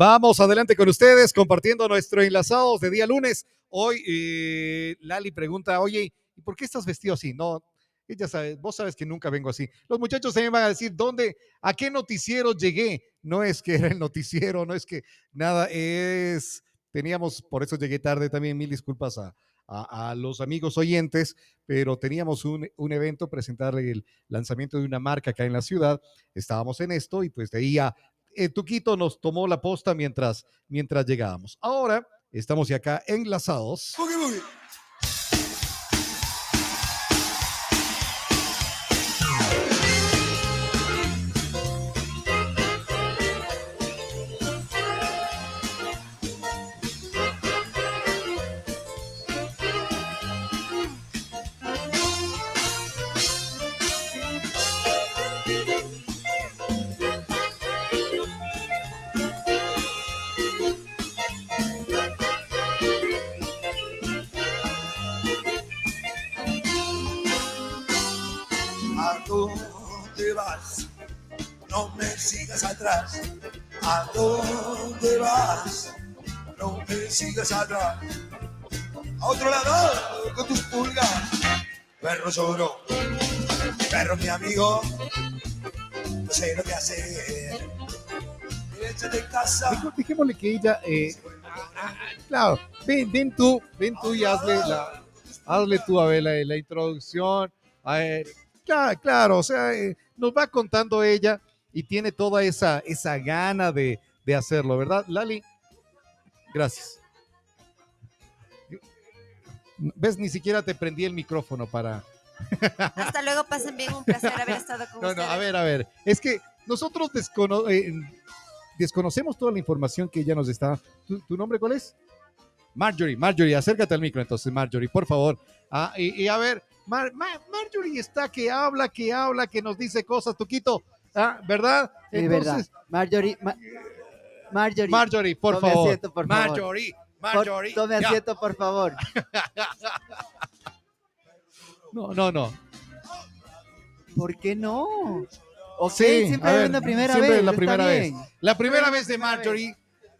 Vamos adelante con ustedes compartiendo nuestro enlazados de día lunes. Hoy eh, Lali pregunta, oye, ¿y por qué estás vestido así? No, ella sabe, vos sabes que nunca vengo así. Los muchachos me van a decir, ¿dónde, a qué noticiero llegué? No es que era el noticiero, no es que nada, es, teníamos, por eso llegué tarde también, mil disculpas a, a, los amigos oyentes, pero teníamos un, un, evento, presentar el lanzamiento de una marca acá en la ciudad, estábamos en esto y pues de ahí a eh, Tuquito nos tomó la posta mientras, mientras llegábamos. Ahora estamos ya acá enlazados. ¿A dónde vas? No me sigas atrás. A otro lado con tus pulgas. Perro lloro, perro mi amigo. No sé lo que hacer. de casa. Dejémosle que ella, eh, claro, ven, ven tú, ven tú y hazle hazle tú a ver la, introducción. Claro, claro, o sea, eh, nos va contando ella y tiene toda esa, esa gana de, de hacerlo, ¿verdad, Lali? Gracias. ¿Ves? Ni siquiera te prendí el micrófono para... Hasta luego, pasen bien, un placer haber estado con no, ustedes. No, a ver, a ver, es que nosotros eh, desconocemos toda la información que ella nos está... ¿Tu, nombre cuál es? Marjorie, Marjorie, acércate al micro entonces, Marjorie, por favor. Ah, y, a ver, Marjorie está que habla, que habla, que nos dice cosas, Tuquito. Ah, ¿verdad? Sí, verdad. Marjorie, Marjorie. Marjorie, por favor. Marjorie, Marjorie. tome asiento, por favor. no, no, no. ¿Por qué no? Ok, sí, siempre es la primera siempre vez. la primera vez. La primera vez de Marjorie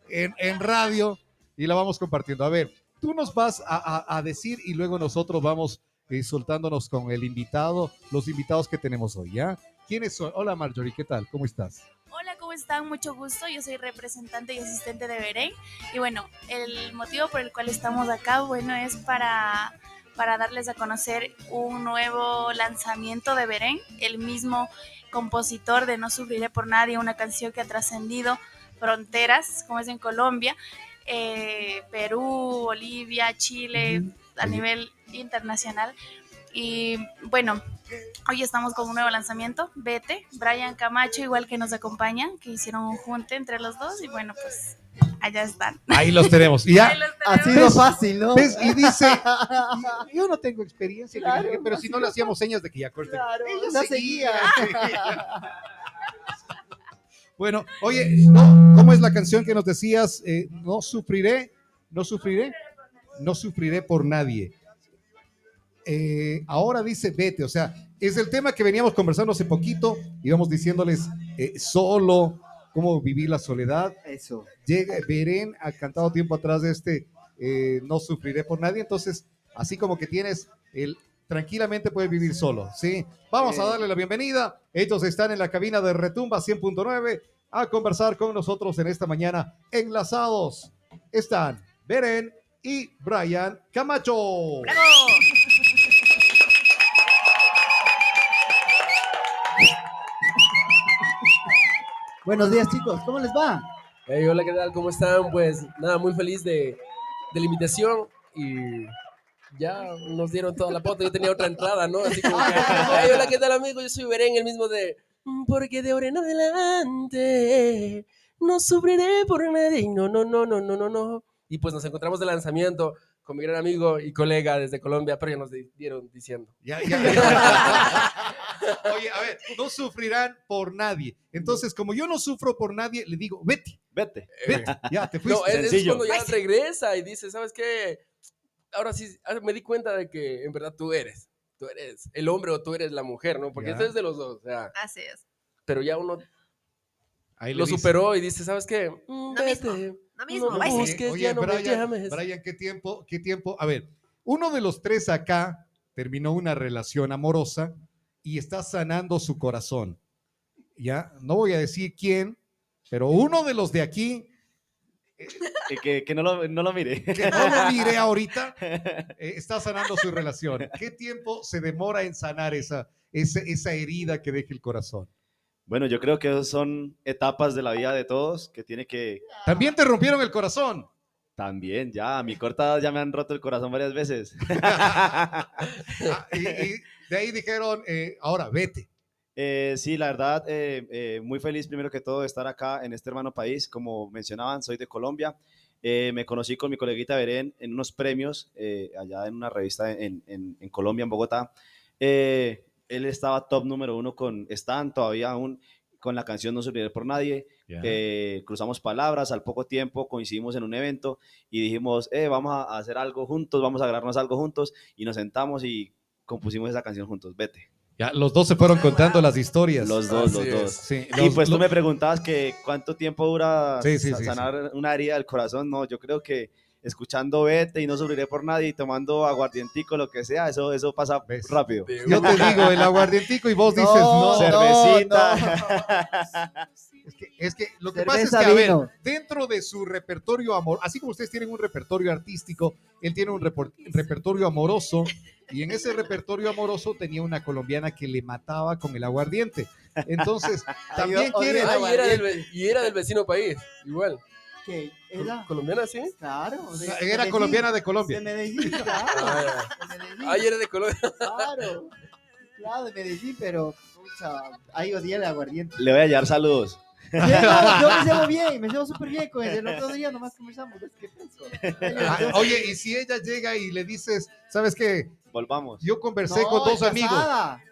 en, en, radio y la vamos compartiendo. A ver, tú nos vas a, a, decir y luego nosotros vamos eh, soltándonos con el invitado, los invitados que tenemos hoy, ¿ya? ¿Quiénes son? Hola Marjorie, ¿qué tal? ¿Cómo estás? Hola, ¿cómo están? Mucho gusto. Yo soy representante y asistente de Berén. Y bueno, el motivo por el cual estamos acá, bueno, es para, para darles a conocer un nuevo lanzamiento de Berén, el mismo compositor de No Sufriré por Nadie, una canción que ha trascendido fronteras, como es en Colombia, eh, Perú, Bolivia, Chile, a nivel internacional. Y bueno, hoy estamos con un nuevo lanzamiento, Vete, Brian Camacho, igual que nos acompaña, que hicieron un junte entre los dos y bueno, pues allá están. Ahí los tenemos. Y ya, Ha sido fácil, ¿no? Y dice, yo no tengo experiencia, pero si no le hacíamos señas de que ya corte. Claro, ella seguía. bueno, oye, no, ¿cómo es la canción que nos decías? Eh, no sufriré, no sufriré, no sufriré por nadie. Eh, ahora dice vete, o sea, es el tema que veníamos conversando hace poquito, íbamos diciéndoles eh, solo, cómo vivir la soledad. Eso. Llega, Beren ha cantado tiempo atrás de este eh, No sufriré por nadie, entonces, así como que tienes el tranquilamente puedes vivir solo, ¿sí? Vamos a darle la bienvenida. Ellos están en la cabina de Retumba 100.9 a conversar con nosotros en esta mañana. Enlazados están Beren y Brian Camacho. Buenos días, chicos. ¿Cómo les va? hola, ¿qué tal? ¿Cómo están? Pues nada, muy feliz de, de la invitación y ya nos dieron toda la foto. Yo tenía otra entrada, ¿no? Así como que, hola, ¿qué tal, amigo? Yo soy Beren, el mismo de. Mm, porque de ahora en adelante no sufriré por nadie. No, no, no, no, no, no, no. Y pues nos encontramos de lanzamiento con mi gran amigo y colega desde Colombia, pero ya nos dieron diciendo. Ya, ya. Oye, a ver, no sufrirán por nadie. Entonces, como yo no sufro por nadie, le digo, vete. Vete. Vete. Ya, te fuiste. No, es, es cuando ya regresa y dice, ¿sabes qué? Ahora sí, ah, me di cuenta de que en verdad tú eres. Tú eres el hombre o tú eres la mujer, ¿no? Porque esto es de los dos. O sea, Así es. Pero ya uno Ahí lo dice. superó y dice, ¿sabes qué? Mm, No mismo. No busques, oye, ya no me Brian, llames. Brian, ¿qué tiempo? ¿Qué tiempo? A ver, uno de los tres acá terminó una relación amorosa y está sanando su corazón. Ya, no voy a decir quién, pero uno de los de aquí, Que, que, que no, lo, no lo mire. que no lo diré ahorita, eh, está sanando su relación. ¿Qué tiempo se demora en sanar esa, esa, esa herida que deja el corazón? Bueno, yo creo que son etapas de la vida de todos que tiene que... También te rompieron el corazón. También, ya, a mi corta edad ya me han roto el corazón varias veces. Ah, y, y de ahí dijeron, eh, ahora vete. Eh, sí, la verdad, eh, eh, muy feliz primero que todo de estar acá en este hermano país. Como mencionaban, soy de Colombia. Me conocí con mi coleguita Berén en unos premios allá en una revista en, en- en Colombia, en Bogotá. Eh, él estaba top número uno con, están todavía aún con la canción No Sufriré por Nadie. Eh, cruzamos palabras, al poco tiempo coincidimos en un evento y dijimos, eh, vamos a hacer algo juntos, vamos a grabarnos algo juntos y nos sentamos y compusimos esa canción juntos, vete. Ya, los dos se fueron contando las historias. Los dos, Así los es. dos. Sí, Y los- pues tú los- me preguntabas que cuánto tiempo dura Sí, sí, sanar una herida del corazón. No, yo creo que escuchando Vete y no sufriré por nadie y tomando aguardientico, lo que sea, eso, eso pasa ¿Ves? rápido. Yo te digo, el aguardientico y vos dices, no. Cervecita. Es que, es que lo que pasa es que, a ver, dentro de su repertorio amor, así como ustedes tienen un repertorio artístico, él tiene un repor- repertorio amoroso y en ese repertorio amoroso tenía una colombiana que le mataba con el aguardiente. Entonces, también quiere... Ah, y era del vecino país, igual. ¿Qué? ¿Era? ¿Colombiana, sí? Claro. de- de Era Medellín. colombiana de De Colombia. Medellín, claro. Ah, de Medellín, Ah, y era de Colombia. claro. Claro, de Medellín, pero pucha, ahí odié el aguardiente. Le voy a llevar saludos. Yo me llevo bien, me llevo súper bien con él. El otro día nomás conversamos. ¿ves qué pienso? Ah, Oye, y si ella llega y le dices, ¿sabes qué? Volvamos. Yo conversé No, con dos amigos. casada.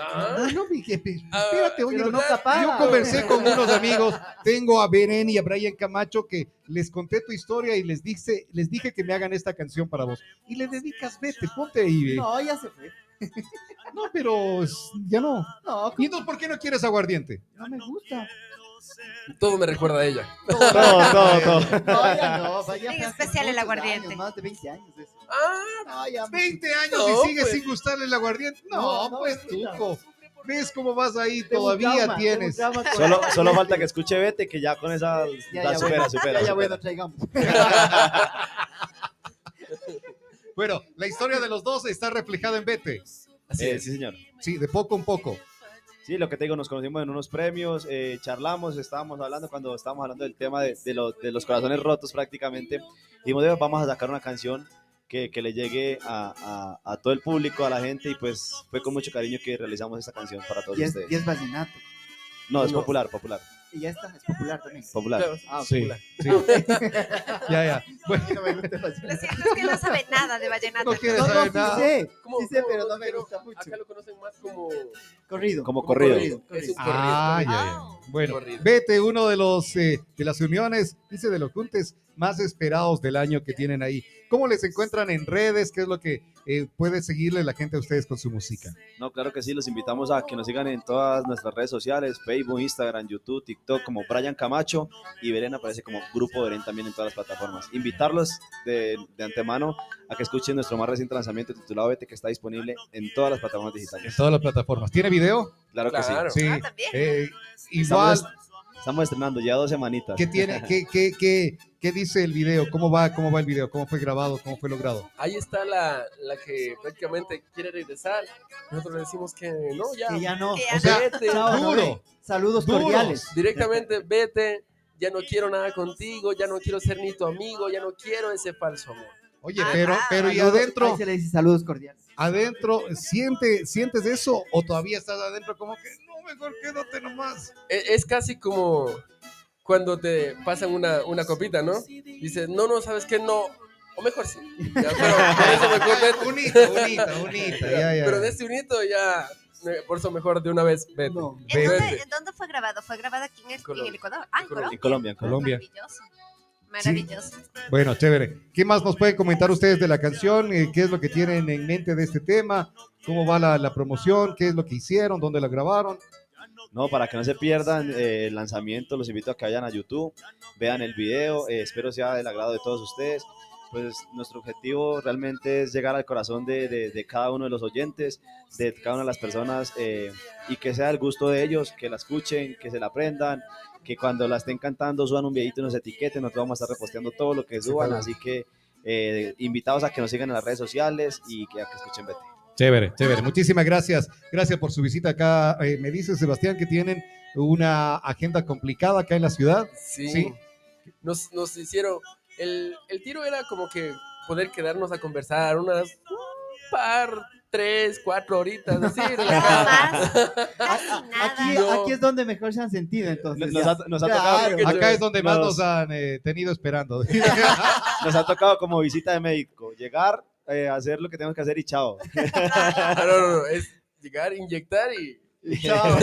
Ah, No, no, Ah, espérate, oye, no, capada. yo conversé con unos amigos, tengo a Beren y a Brian Camacho que les conté tu historia y les dije, les dije que me hagan esta canción para vos. Y le dedicas, vete, ponte ahí. No, ya se fue. No, pero ya no. No, ¿Y entonces por qué no quieres aguardiente? no me gusta. Todo me recuerda a ella. Todo, todo, todo. No, ya no. ya En especial el aguardiente. años, más de 20 años eso. Ah, No, ya. 20 años No, y sigues pues. sin gustarle el aguardiente. No, No, no, pues tuco. ¿Ves cómo vas ahí? Todavía trauma, tienes. Solo, solo falta que escuche Vete, que ya con esa Ya, la ya, supera, bueno, supera. Ya, ya, supera. bueno, traigamos. Bueno, la historia de los dos está reflejada en Vete. así Eh, es. sí, señor. Sí, de poco en poco. Sí, lo que te digo, nos conocimos en unos premios, eh, charlamos, estábamos hablando cuando estábamos hablando del tema de, de los- de los corazones rotos prácticamente. Dijimos, "Ve, vamos a sacar una canción que, que le llegue a, a- a todo el público, a la gente, y pues fue con mucho cariño que realizamos esta canción para todos Y es, ustedes. y es vallenato. No, es popular, popular, Y ya está, es popular también. popular. Claro. Ah, Sí, popular. sí. ya, ya. Bueno, No me gusta el Lo cierto es que no sabe nada de vallenato. No quiere No, saber no, sí nada. sé, ¿Cómo- sí sé, cómo- pero no me pero gusta mucho. Acá lo conocen más como Corrido. Como corrido. Es un corrido. Ah, ya, ya. Bueno, Corrido. vete, uno de los eh, de las uniones, dice de los juntes más esperados del año que tienen ahí. ¿Cómo les encuentran en redes? ¿Qué es lo que eh, puede seguirle la gente a ustedes con su música? No, claro que sí, los invitamos a que nos sigan en todas nuestras redes sociales, Facebook, Instagram, YouTube, TikTok, como Brian Camacho y Beren aparece como Grupo Beren también en todas las plataformas. Invitarlos de, de antemano a que escuchen nuestro más reciente lanzamiento titulado Vete, que está disponible en todas las plataformas En digitales. todas las plataformas. ¿Tiene video? Claro que sí. Sí. Ah, también. Eh, igual, Estamos, estamos estrenando ya dos semanitas. ¿qué tiene? ¿Qué, qué, qué, qué dice el video? ¿Cómo va, ¿Cómo va el video? ¿Cómo fue grabado? ¿Cómo fue logrado? Ahí está la, la que prácticamente quiere regresar. Nosotros le decimos que no, ya. Que ya no. Que O sea, Vete, Chao, duro. Saludos cordiales. directamente vete. Ya no quiero nada contigo, ya no quiero ser ni tu amigo, ya no quiero ese falso amor. Oye, Ah, pero, ah, pero y adentro, ahí se le dice saludos cordiales. adentro, ¿siente, ¿sientes eso o todavía estás adentro como que no, mejor quédate nomás? E- Es, casi como cuando te pasan una, una copita, ¿no? Dices, no, no, ¿sabes qué? No. O mejor sí. Ya, pero por eso mejor vete. Unita, unita, unita, ya, ya. Pero de este unito ya, por eso mejor de una vez vete. No. ¿En dónde, en dónde fue grabado? ¿Fue grabado aquí en el, en Colombia. el Ecuador? Ah, en Colombia. Colombia. En Colombia, en Colombia. Colombia. Maravilloso. Maravilloso. Bueno, chévere. ¿Qué más nos pueden comentar ustedes de la canción? Eh, ¿Qué es lo que tienen en mente de este tema? ¿Cómo va la, la promoción? ¿Qué es lo que hicieron? ¿Dónde la grabaron? No, para que no se pierdan eh, el lanzamiento, los invito a que vayan a YouTube, vean el video, eh, espero sea del agrado de todos ustedes. Pues nuestro objetivo realmente es llegar al corazón de, de- de cada uno de los oyentes, de cada una de las personas eh, y que sea el gusto de ellos, que la escuchen, que se la aprendan, que cuando la estén cantando suban un videito y nos etiqueten, nosotros vamos a estar reposteando todo lo que suban, así que eh, invitados a que nos sigan en las redes sociales y que a que escuchen BT. Chévere, chévere. Muchísimas gracias. Gracias por su visita acá. Eh, me dice Sebastián que tienen una agenda complicada acá en la ciudad. Sí. Sí. Nos, nos hicieron. El, el tiro era como que poder quedarnos a conversar unas un par, tres, cuatro horitas, así. Más, casi nada. Aquí, No. aquí es donde mejor se han sentido, entonces. Nos ha, nos ha Claro. tocado, Acá es donde más nos- nos han eh, tenido esperando. nos ha tocado como visita de médico, llegar, eh, hacer lo que tenemos que hacer y chao. No, no, no, es llegar, inyectar y. Chao.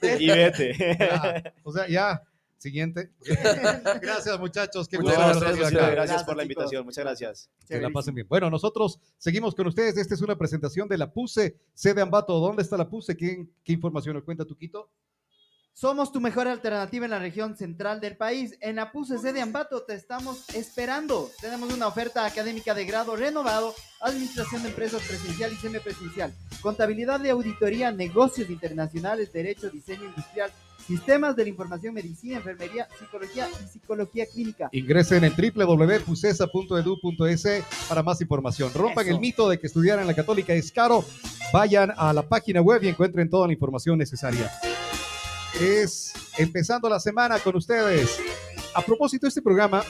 Vete. y vete. Ya, o sea, ya. Siguiente. Gracias, muchachos. Qué Muchas gusto gracias, por la invitación, muchas gracias. Que la pasen bien. Bueno, nosotros seguimos con ustedes. Esta es una presentación de la PUSE, sede Ambato. ¿Dónde está la PUSE? ¿Qué, qué información nos cuenta Tuquito? Somos tu mejor alternativa en la región central del país. En la PUCC de Ambato te estamos esperando. Tenemos una oferta académica de grado renovado, administración de empresas presencial y semipresencial, contabilidad de auditoría, negocios internacionales, derecho, diseño industrial, sistemas de la información, medicina, enfermería, psicología y psicología clínica. Ingresen en www.pusesa.edu.es para más información. Rompan Eso. el mito de que estudiar en la católica es caro. Vayan a la página web y encuentren toda la información necesaria. Es empezando la semana con ustedes. A propósito, este programa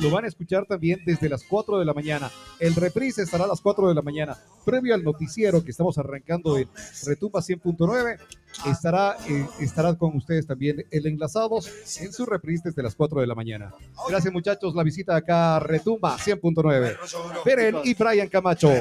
lo van a escuchar también desde las 4 de la mañana. El reprise estará a las 4 de la mañana. Previo al noticiero que estamos arrancando en Retumba 100.9, estará, eh, estará con ustedes también el Enlazados en su reprise desde las 4 de la mañana. Gracias muchachos, la visita acá a Retumba 100.9. Perro llorón, Beren y Brian Camacho.